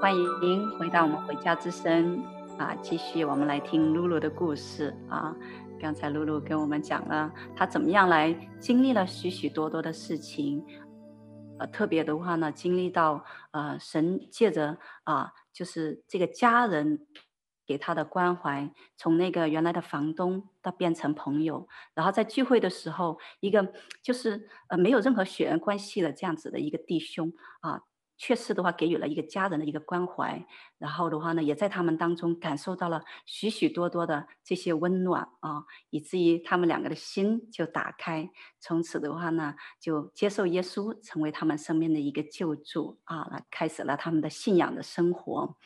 [SPEAKER 2] 欢迎回到我们回家之声啊！继续我们来听露露的故事啊。刚才露露跟我们讲了她怎么样来经历了许许多多的事情，呃，特别的话呢，经历到呃神借着啊，就是这个家人给他的关怀，从那个原来的房东到变成朋友，然后在聚会的时候，一个就是呃没有任何血缘关系的这样子的一个弟兄啊。确实的话，给予了一个家人的一个关怀，然后的话呢，也在他们当中感受到了许许多多的这些温暖啊，以至于他们两个的心就打开，从此的话呢，就接受耶稣成为他们生命的一个救助啊，开始了他们的信仰的生活。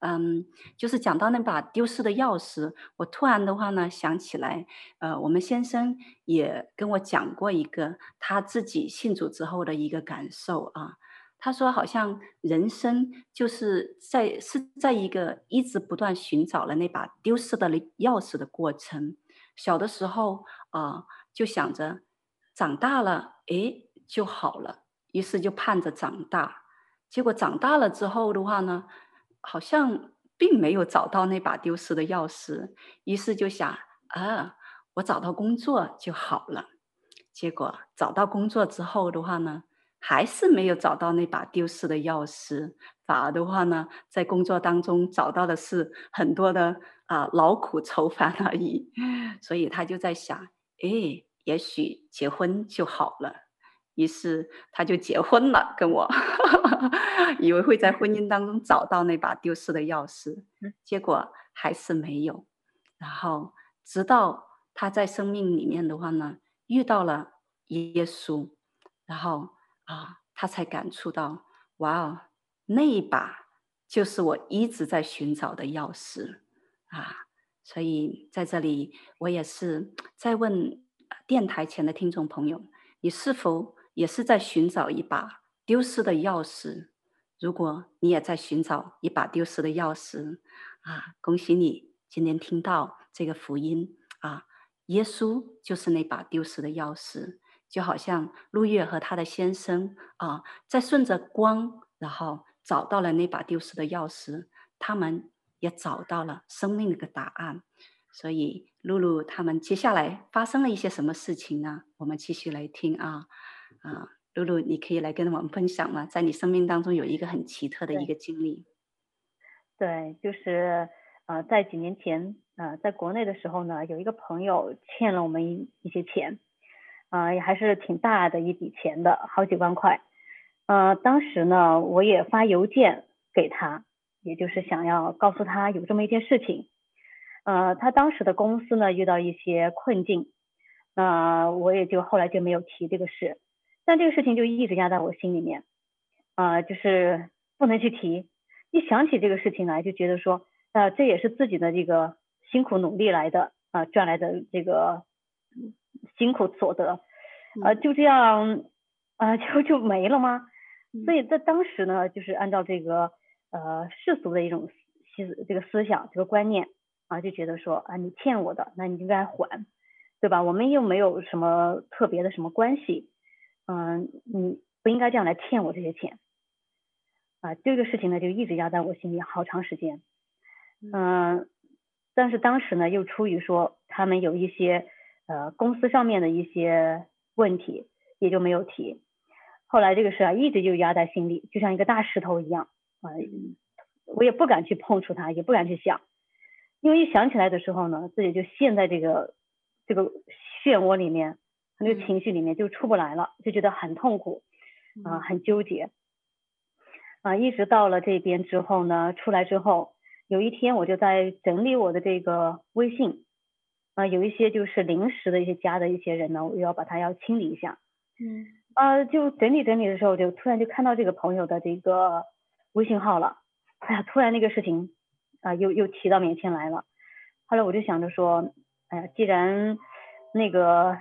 [SPEAKER 2] 嗯，就是讲到那把丢失的钥匙，我突然的话呢想起来，呃，我们先生也跟我讲过一个他自己信主之后的一个感受啊。他说，好像人生就是在是在一个一直不断寻找了那把丢失的钥匙的过程。小的时候啊、就想着长大了，诶，就好了，于是就盼着长大。结果长大了之后的话呢，好像并没有找到那把丢失的钥匙，于是就想啊，我找到工作就好了。结果找到工作之后的话呢，还是没有找到那把丢失的钥匙，反而的话呢，在工作当中找到的是很多的啊劳苦愁烦而已。所以他就在想，诶，也许结婚就好了。于是他就结婚了，跟我 以为会在婚姻当中找到那把丢失的钥匙，结果还是没有。然后直到他在生命里面的话呢，遇到了耶稣，然后啊，他才感触到，哇哦，那一把就是我一直在寻找的钥匙啊！所以在这里，我也是在问电台前的听众朋友，你是否也是在寻找一把丢失的钥匙。如果你也在寻找一把丢失的钥匙，啊，恭喜你今天听到这个福音啊！耶稣就是那把丢失的钥匙，就好像路月和他的先生啊，在顺着光，然后找到了那把丢失的钥匙，他们也找到了生命的一个答案。所以，露露他们接下来发生了一些什么事情呢？我们继续来听啊。啊，露露，你可以来跟我们分享吗？在你生命当中有一个很奇特的一个经
[SPEAKER 3] 历。对，就是呃，在几年前，呃，在国内的时候呢，有一个朋友欠了我们一一些钱，啊、呃，也还是挺大的一笔钱的，好几万块。呃，当时呢，我也发邮件给他，也就是想要告诉他有这么一件事情。呃，他当时的公司呢遇到一些困境，那、呃、我也就后来就没有提这个事。但这个事情就一直压在我心里面，啊、呃，就是不能去提。一想起这个事情来，就觉得说，呃，这也是自己的这个辛苦努力来的，啊、呃，赚来的这个辛苦所得，呃，就这样，啊、呃，就就没了吗？所以在当时呢，就是按照这个呃世俗的一种思这个思想这个观念啊，就觉得说啊，你欠我的，那你应该还，对吧？我们又没有什么特别的什么关系。嗯，你不应该这样来欠我这些钱，啊，这个事情呢就一直压在我心里好长时间，嗯，但是当时呢又出于说他们有一些呃公司上面的一些问题，也就没有提。后来这个事啊一直就压在心里，就像一个大石头一样啊，我也不敢去碰触它，也不敢去想，因为一想起来的时候呢，自己就陷在这个这个漩涡里面。那个情绪里面就出不来了，就觉得很痛苦，啊、呃，很纠结，啊、呃，一直到了这边之后呢，出来之后，有一天我就在整理我的这个微信，啊、呃，有一些就是临时的一些加的一些人呢，我要把它要清理一下，嗯，啊、呃，就整理整理的时候，就突然就看到这个朋友的这个微信号了，哎呀，突然那个事情啊、呃，又又提到面前来了，后来我就想着说，哎呀，既然那个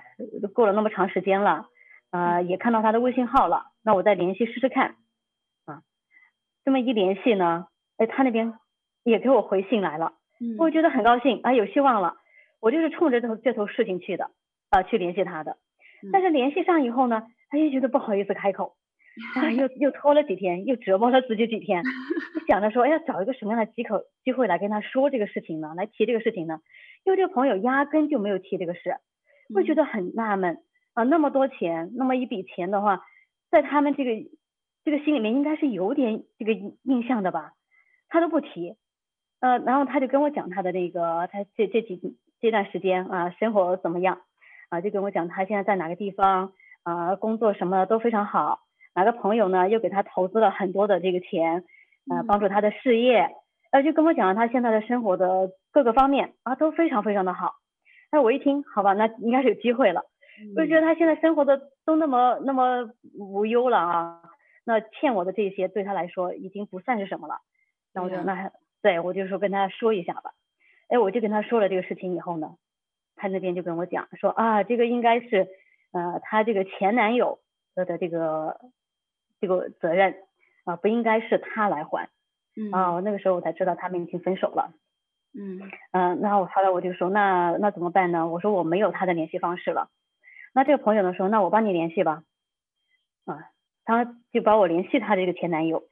[SPEAKER 3] 过了那么长时间了，呃，也看到他的微信号了，那我再联系试试看，啊，这么一联系呢，哎，他那边也给我回信来了，嗯，我觉得很高兴，啊，有希望了，我就是冲着这头这头事情去的，啊，去联系他的，但是联系上以后呢，他又觉得不好意思开口，啊，又又拖了几天，又折磨了自己几天，想着说，哎呀，找一个什么样的机口机会来跟他说这个事情呢，来提这个事情呢，因为这个朋友压根就没有提这个事。会觉得很纳闷啊，那么多钱，那么一笔钱的话，在他们这个这个心里面应该是有点这个印象的吧，他都不提，呃，然后他就跟我讲他的那个他这这几这段时间啊，生活怎么样啊，就跟我讲他现在在哪个地方啊，工作什么都非常好，哪个朋友呢又给他投资了很多的这个钱，啊，帮助他的事业，呃，就跟我讲了他现在的生活的各个方面啊都非常非常的好。那我一听，好吧，那应该是有机会了。我就觉得他现在生活的都那么那么无忧了啊，那欠我的这些对他来说已经不算是什么了。那我觉得那对，我就说跟他说一下吧。哎，我就跟他说了这个事情以后呢，他那边就跟我讲说啊，这个应该是呃他这个前男友的的这个这个责任啊，不应该是他来还。
[SPEAKER 2] 嗯
[SPEAKER 3] 啊，那个时候我才知道他们已经分手了。
[SPEAKER 2] 嗯
[SPEAKER 3] 嗯，然后后来我就说那那怎么办呢？我说我没有他的联系方式了。那这个朋友呢说那我帮你联系吧。啊，他就帮我联系他这个前男友，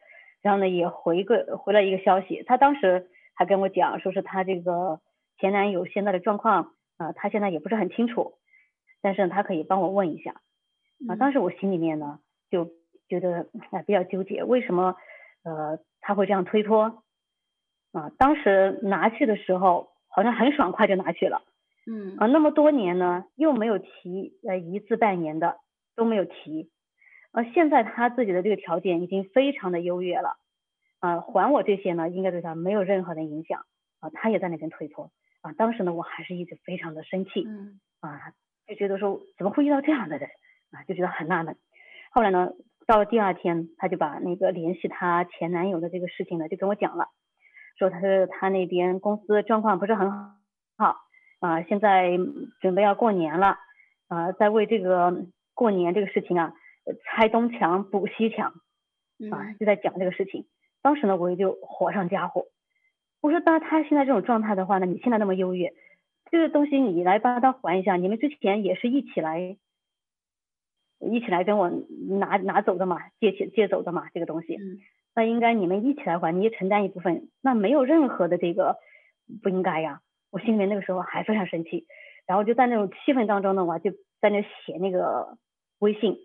[SPEAKER 3] 然后呢也回个回了一个消息。他当时还跟我讲说是他这个前男友现在的状况啊，他现在也不是很清楚，但是他可以帮我问一下。啊，当时我心里面呢就觉得哎比较纠结，为什么呃他会这样推脱？啊，当时拿去的时候好像很爽快就拿去了，
[SPEAKER 2] 嗯。
[SPEAKER 3] 啊，那么多年呢又没有提呃一字半年的都没有提，呃，现在他自己的这个条件已经非常的优越了，啊，还我这些呢应该对他没有任何的影响，啊，他也在那边推脱，啊，当时呢我还是一直非常的生气，
[SPEAKER 2] 嗯。
[SPEAKER 3] 啊，就觉得说怎么会遇到这样的人，啊，就觉得很纳闷，后来呢到了第二天他就把那个联系他前男友的这个事情呢就跟我讲了。说他是他那边公司状况不是很好，啊，现在准备要过年了，啊，在为这个过年这个事情啊，拆东墙补西墙，啊，就在讲这个事情。当时呢，我也就火上加火，我说，那他现在这种状态的话呢，你现在那么优越，这个东西你来帮他还一下，你们之前也是一起来，一起来跟我拿拿走的嘛，借钱借走的嘛，这个东西。
[SPEAKER 2] 嗯
[SPEAKER 3] 那应该你们一起来还，你也承担一部分，那没有任何的这个不应该呀。我心里面那个时候还非常生气，然后就在那种气氛当中呢，我就在那写那个微信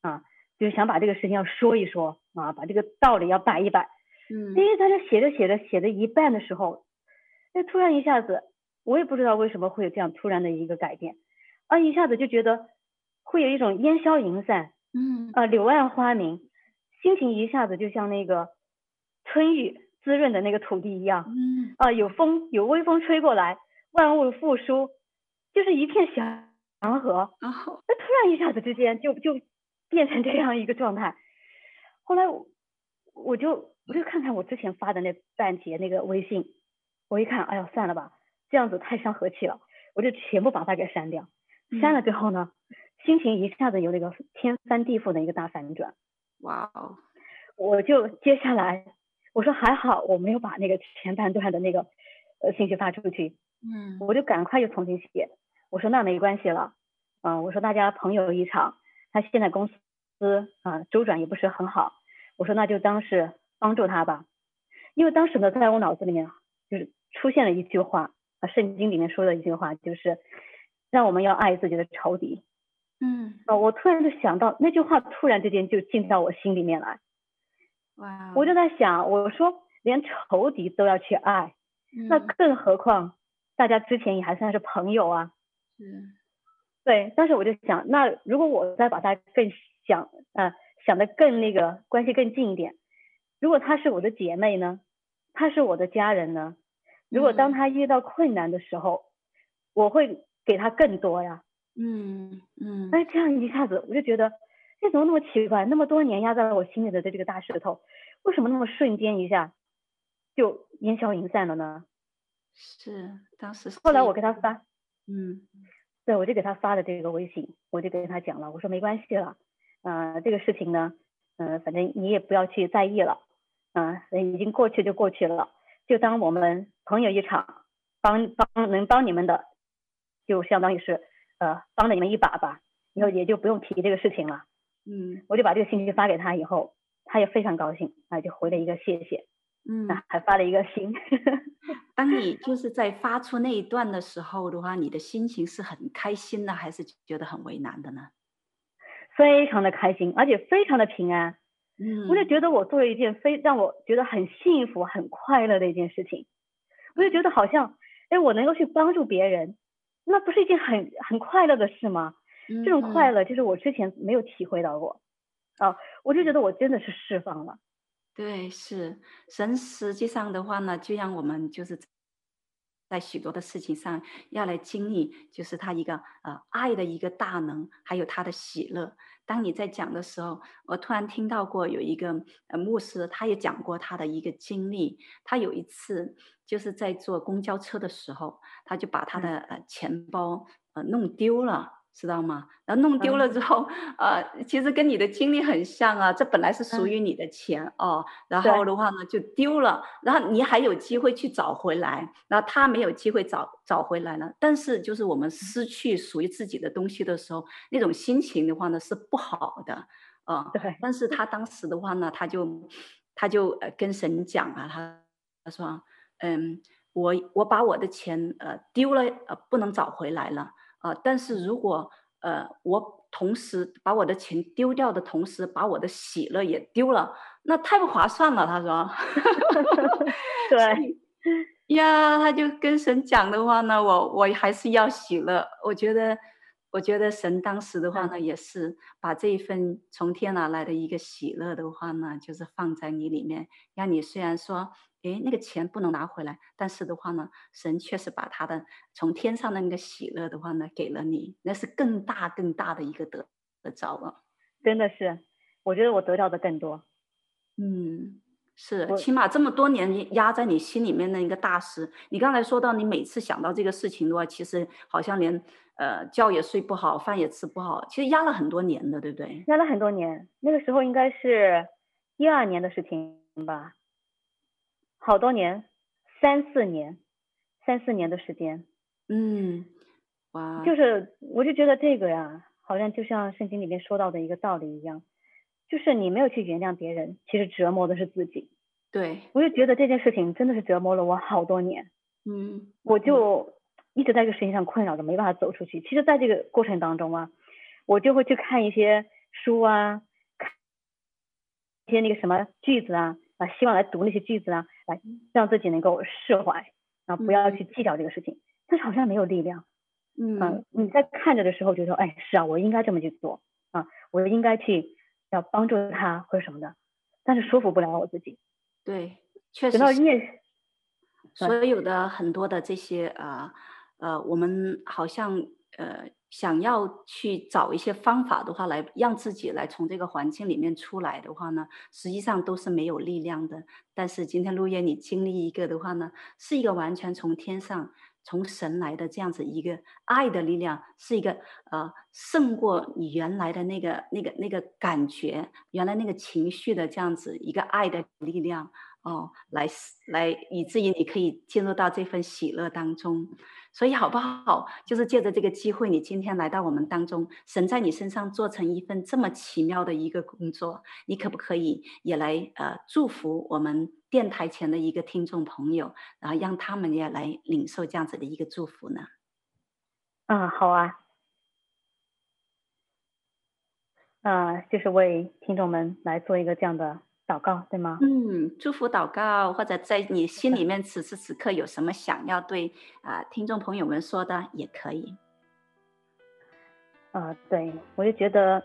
[SPEAKER 3] 啊，就是想把这个事情要说一说啊，把这个道理要摆一摆。
[SPEAKER 2] 嗯，
[SPEAKER 3] 因为在那写着写着写着一半的时候，那突然一下子，我也不知道为什么会有这样突然的一个改变，啊，一下子就觉得会有一种烟消云散，
[SPEAKER 2] 嗯
[SPEAKER 3] 啊，柳暗花明。心情一下子就像那个春雨滋润的那个土地一样，
[SPEAKER 2] 嗯
[SPEAKER 3] 啊，有风有微风吹过来，万物复苏，就是一片祥祥和。
[SPEAKER 2] 然后
[SPEAKER 3] 那突然一下子之间就就变成这样一个状态。后来我我就我就看看我之前发的那半截那个微信，我一看，哎呀，算了吧，这样子太伤和气了，我就全部把它给删掉。删了之后呢，心情一下子有那个天翻地覆的一个大反转。
[SPEAKER 2] 哇哦！
[SPEAKER 3] 我就接下来我说还好我没有把那个前半段的那个呃信息发出去，
[SPEAKER 2] 嗯，
[SPEAKER 3] 我就赶快又重新写。我说那没关系了，嗯、呃，我说大家朋友一场，他现在公司啊、呃、周转也不是很好，我说那就当是帮助他吧。因为当时呢，在我脑子里面就是出现了一句话啊，圣经里面说的一句话就是让我们要爱自己的仇敌。
[SPEAKER 2] 嗯，
[SPEAKER 3] 哦，我突然就想到那句话，突然之间就进到我心里面来。
[SPEAKER 2] 哇，
[SPEAKER 3] 我就在想，我说连仇敌都要去爱，
[SPEAKER 2] 嗯、
[SPEAKER 3] 那更何况大家之前也还算是朋友啊。
[SPEAKER 2] 嗯，
[SPEAKER 3] 对，但是我就想，那如果我再把他更想，啊、呃，想的更那个关系更近一点，如果她是我的姐妹呢，她是我的家人呢，如果当她遇到困难的时候，嗯、我会给她更多呀。
[SPEAKER 2] 嗯嗯，
[SPEAKER 3] 哎，这样一下子我就觉得，这怎么那么奇怪？那么多年压在我心里的这个大石头，为什么那么瞬间一下就烟消云散了呢？
[SPEAKER 2] 是，当时是
[SPEAKER 3] 后来我给他发，
[SPEAKER 2] 嗯，对，
[SPEAKER 3] 我就给他发了这个微信，我就跟他讲了，我说没关系了，啊、呃，这个事情呢，嗯、呃，反正你也不要去在意了，啊、呃，已经过去就过去了，就当我们朋友一场，帮帮能帮你们的，就相当于是。呃，帮了你们一把吧，以后也就不用提这个事情了。
[SPEAKER 2] 嗯，
[SPEAKER 3] 我就把这个信息发给他以后，他也非常高兴，啊，就回了一个谢谢。
[SPEAKER 2] 嗯，
[SPEAKER 3] 还发了一个心。
[SPEAKER 2] 当你就是在发出那一段的时候的话，你的心情是很开心的，还是觉得很为难的呢？
[SPEAKER 3] 非常的开心，而且非常的平安。
[SPEAKER 2] 嗯，
[SPEAKER 3] 我就觉得我做了一件非让我觉得很幸福、很快乐的一件事情。我就觉得好像，哎，我能够去帮助别人。那不是一件很很快乐的事吗？
[SPEAKER 2] 嗯、
[SPEAKER 3] 这种快乐就是我之前没有体会到过，啊、呃，我就觉得我真的是释放了。
[SPEAKER 2] 对，是神实际上的话呢，就让我们就是在许多的事情上要来经历，就是他一个呃爱的一个大能，还有他的喜乐。当你在讲的时候，我突然听到过有一个呃牧师，他也讲过他的一个经历。他有一次就是在坐公交车的时候，他就把他的呃钱包呃弄丢了。知道吗？然后弄丢了之后，嗯、呃，其实跟你的经历很像啊。这本来是属于你的钱、嗯、哦，然后的话呢就丢了，然后你还有机会去找回来，然后他没有机会找找回来了。但是就是我们失去属于自己的东西的时候，那种心情的话呢是不好的啊。呃、
[SPEAKER 3] 对。
[SPEAKER 2] 但是他当时的话呢，他就他就呃跟神讲啊，他他说，嗯，我我把我的钱呃丢了呃不能找回来了。啊、呃，但是如果呃，我同时把我的钱丢掉的同时，把我的喜乐也丢了，那太不划算了。他说，
[SPEAKER 3] 对
[SPEAKER 2] 呀，他就跟神讲的话呢，我我还是要喜乐。我觉得，我觉得神当时的话呢，嗯、也是把这一份从天而来的一个喜乐的话呢，就是放在你里面，让你虽然说。诶，那个钱不能拿回来，但是的话呢，神确实把他的从天上的那个喜乐的话呢，给了你，那是更大更大的一个得得着了。
[SPEAKER 3] 真的是，我觉得我得到的更多。
[SPEAKER 2] 嗯，是，起码这么多年压在你心里面的一个大事。你刚才说到，你每次想到这个事情的话，其实好像连呃觉也睡不好，饭也吃不好，其实压了很多年的，对不对？
[SPEAKER 3] 压了很多年，那个时候应该是一二年的事情吧。好多年，三四年，三四年的时间，
[SPEAKER 2] 嗯，哇，
[SPEAKER 3] 就是我就觉得这个呀，好像就像圣经里面说到的一个道理一样，就是你没有去原谅别人，其实折磨的是自己。
[SPEAKER 2] 对，
[SPEAKER 3] 我就觉得这件事情真的是折磨了我好多年。
[SPEAKER 2] 嗯，
[SPEAKER 3] 我就一直在这个事情上困扰着，没办法走出去。其实，在这个过程当中啊，我就会去看一些书啊，看一些那个什么句子啊。啊，希望来读那些句子啊，来让自己能够释怀，啊，不要去计较这个事情。嗯、但是好像没有力量。
[SPEAKER 2] 嗯、
[SPEAKER 3] 啊，你在看着的时候就说，哎，是啊，我应该这么去做啊，我应该去要帮助他或者什么的，但是说服不了我自己。对，确实。
[SPEAKER 2] 所有的很多的这些呃呃，我们好像呃。想要去找一些方法的话，来让自己来从这个环境里面出来的话呢，实际上都是没有力量的。但是今天陆叶你经历一个的话呢，是一个完全从天上从神来的这样子一个爱的力量，是一个呃胜过你原来的那个那个那个感觉，原来那个情绪的这样子一个爱的力量哦，来来以至于你可以进入到这份喜乐当中。所以好不好？就是借着这个机会，你今天来到我们当中，神在你身上做成一份这么奇妙的一个工作，你可不可以也来呃祝福我们电台前的一个听众朋友，然后让他们也来领受这样子的一个祝福呢？
[SPEAKER 3] 嗯，好啊。啊、就是为听众们来做一个这样的。祷告对吗？
[SPEAKER 2] 嗯，祝福祷告，或者在你心里面此时此刻有什么想要对啊、呃、听众朋友们说的，也可以。
[SPEAKER 3] 啊、呃，对，我就觉得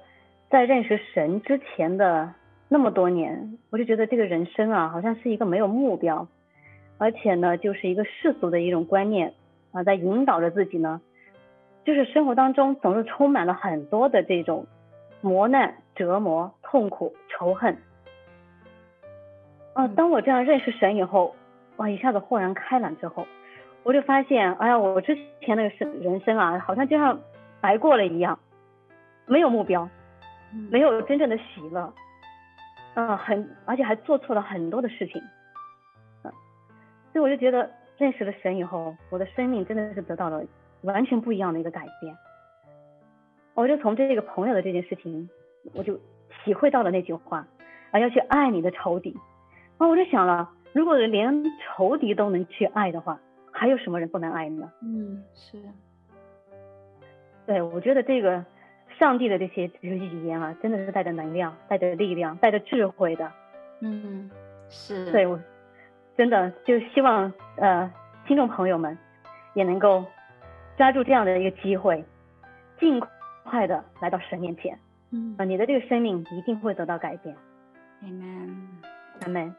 [SPEAKER 3] 在认识神之前的那么多年，我就觉得这个人生啊，好像是一个没有目标，而且呢，就是一个世俗的一种观念啊、呃，在引导着自己呢，就是生活当中总是充满了很多的这种磨难、折磨、痛苦、仇恨。啊，当我这样认识神以后，哇，一下子豁然开朗之后，我就发现，哎呀，我之前那个生人生啊，好像就像白过了一样，没有目标，没有真正的喜乐，嗯，很，而且还做错了很多的事情，嗯，所以我就觉得认识了神以后，我的生命真的是得到了完全不一样的一个改变。我就从这个朋友的这件事情，我就体会到了那句话，啊，要去爱你的仇敌。啊，我就想了，如果连仇敌都能去爱的话，还有什么人不能爱呢？
[SPEAKER 2] 嗯，是。
[SPEAKER 3] 对，我觉得这个上帝的这些这些语言啊，真的是带着能量、带着力量、带着智慧的。
[SPEAKER 2] 嗯，是。
[SPEAKER 3] 对，我真的就希望呃，听众朋友们也能够抓住这样的一个机会，尽快的来到神面前。
[SPEAKER 2] 嗯，
[SPEAKER 3] 啊，你的这个生命一定会得到改变。
[SPEAKER 2] Amen，Amen。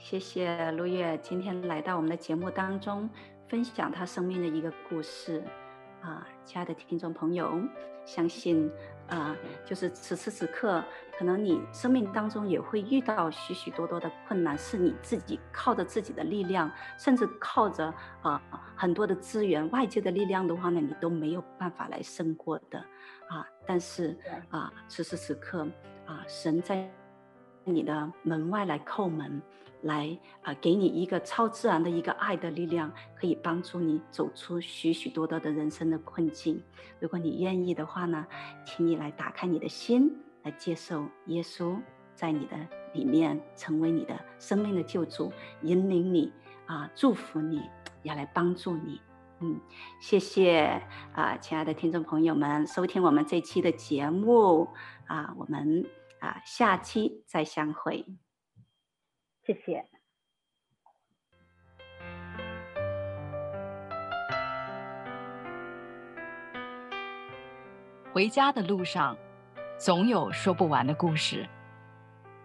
[SPEAKER 2] 谢谢陆月今天来到我们的节目当中，分享他生命的一个故事。啊，亲爱的听众朋友，相信啊，就是此时此刻，可能你生命当中也会遇到许许多多的困难，是你自己靠着自己的力量，甚至靠着啊很多的资源、外界的力量的话呢，你都没有办法来胜过的啊。但是啊，此时此刻啊，神在你的门外来叩门。来啊，给你一个超自然的一个爱的力量，可以帮助你走出许许多多的人生的困境。如果你愿意的话呢，请你来打开你的心，来接受耶稣在你的里面，成为你的生命的救主，引领你啊，祝福你，要来帮助你。嗯，谢谢啊，亲爱的听众朋友们，收听我们这期的节目啊，我们啊下期再相会。
[SPEAKER 3] 谢谢。
[SPEAKER 1] 回家的路上，总有说不完的故事。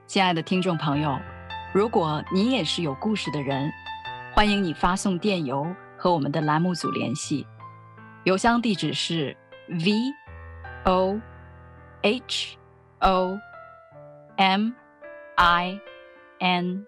[SPEAKER 1] 亲爱的听众朋友，如果你也是有故事的人，欢迎你发送电邮和我们的栏目组联系。邮箱地址是 v o h o m i n